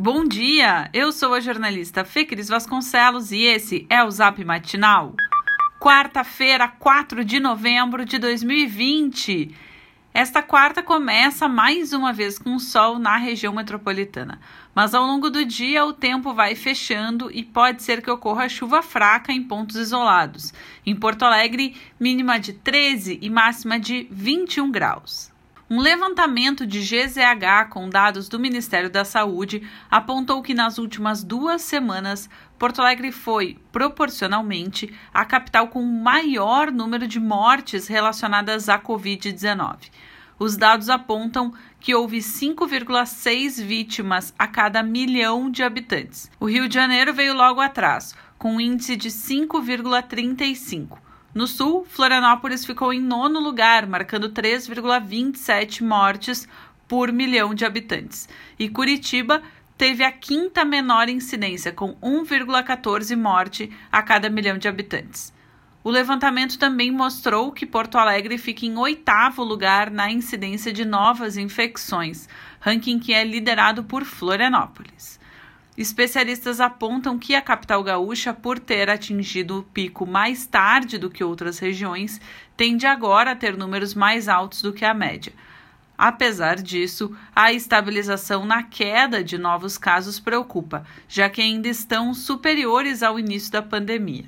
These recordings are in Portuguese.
Bom dia, eu sou a jornalista Fê Cris Vasconcelos e esse é o Zap Matinal. Quarta-feira, 4 de novembro de 2020. Esta quarta começa mais uma vez com sol na região metropolitana, mas ao longo do dia o tempo vai fechando e pode ser que ocorra chuva fraca em pontos isolados. Em Porto Alegre, mínima de 13 e máxima de 21 graus. Um levantamento de GZH com dados do Ministério da Saúde apontou que nas últimas duas semanas, Porto Alegre foi, proporcionalmente, a capital com o maior número de mortes relacionadas à Covid-19. Os dados apontam que houve 5,6 vítimas a cada milhão de habitantes. O Rio de Janeiro veio logo atrás, com um índice de 5,35. No sul, Florianópolis ficou em nono lugar, marcando 3,27 mortes por milhão de habitantes. E Curitiba teve a quinta menor incidência, com 1,14 morte a cada milhão de habitantes. O levantamento também mostrou que Porto Alegre fica em oitavo lugar na incidência de novas infecções, ranking que é liderado por Florianópolis. Especialistas apontam que a capital gaúcha, por ter atingido o pico mais tarde do que outras regiões, tende agora a ter números mais altos do que a média. Apesar disso, a estabilização na queda de novos casos preocupa, já que ainda estão superiores ao início da pandemia.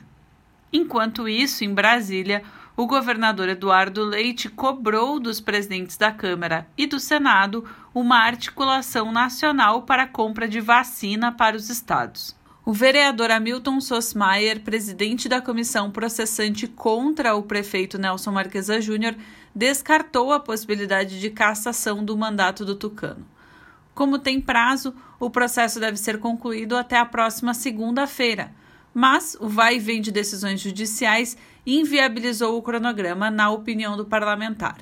Enquanto isso, em Brasília, o governador Eduardo Leite cobrou dos presidentes da Câmara e do Senado uma articulação nacional para a compra de vacina para os estados. O vereador Hamilton Sosmaier, presidente da comissão processante contra o prefeito Nelson Marquesa Júnior, descartou a possibilidade de cassação do mandato do Tucano. Como tem prazo, o processo deve ser concluído até a próxima segunda-feira mas o vai e vem de decisões judiciais inviabilizou o cronograma, na opinião do parlamentar.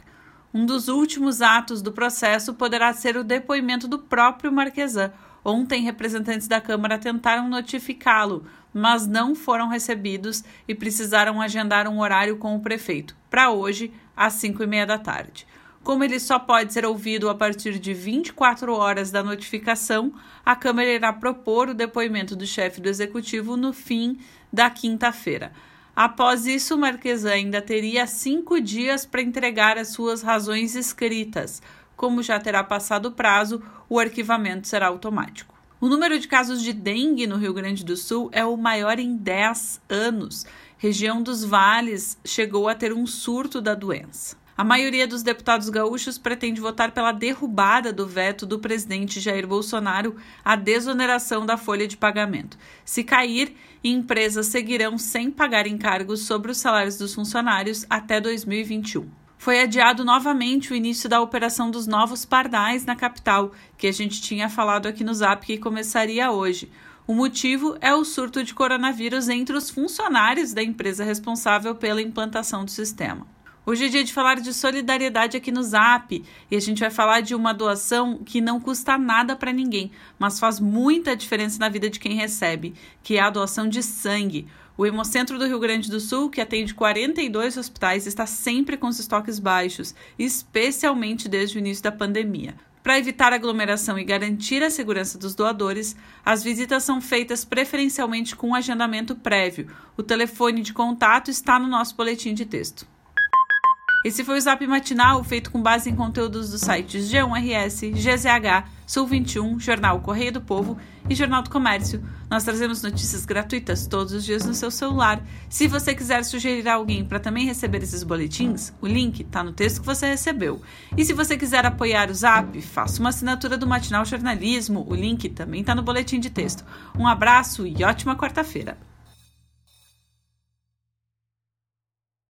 Um dos últimos atos do processo poderá ser o depoimento do próprio Marquesan. Ontem, representantes da Câmara tentaram notificá-lo, mas não foram recebidos e precisaram agendar um horário com o prefeito, para hoje, às 5 e meia da tarde. Como ele só pode ser ouvido a partir de 24 horas da notificação, a Câmara irá propor o depoimento do chefe do executivo no fim da quinta-feira. Após isso, o Marquesan ainda teria cinco dias para entregar as suas razões escritas. Como já terá passado o prazo, o arquivamento será automático. O número de casos de dengue no Rio Grande do Sul é o maior em 10 anos. Região dos Vales chegou a ter um surto da doença. A maioria dos deputados gaúchos pretende votar pela derrubada do veto do presidente Jair Bolsonaro à desoneração da folha de pagamento. Se cair, empresas seguirão sem pagar encargos sobre os salários dos funcionários até 2021 foi adiado novamente o início da operação dos novos pardais na capital, que a gente tinha falado aqui no Zap que começaria hoje. O motivo é o surto de coronavírus entre os funcionários da empresa responsável pela implantação do sistema. Hoje é dia de falar de solidariedade aqui no Zap e a gente vai falar de uma doação que não custa nada para ninguém, mas faz muita diferença na vida de quem recebe, que é a doação de sangue. O Hemocentro do Rio Grande do Sul, que atende 42 hospitais, está sempre com os estoques baixos, especialmente desde o início da pandemia. Para evitar aglomeração e garantir a segurança dos doadores, as visitas são feitas preferencialmente com agendamento prévio. O telefone de contato está no nosso boletim de texto. Esse foi o Zap Matinal, feito com base em conteúdos dos sites G1RS, GZH, Sul 21, Jornal Correio do Povo e Jornal do Comércio. Nós trazemos notícias gratuitas todos os dias no seu celular. Se você quiser sugerir alguém para também receber esses boletins, o link está no texto que você recebeu. E se você quiser apoiar o Zap, faça uma assinatura do Matinal Jornalismo. O link também está no boletim de texto. Um abraço e ótima quarta-feira.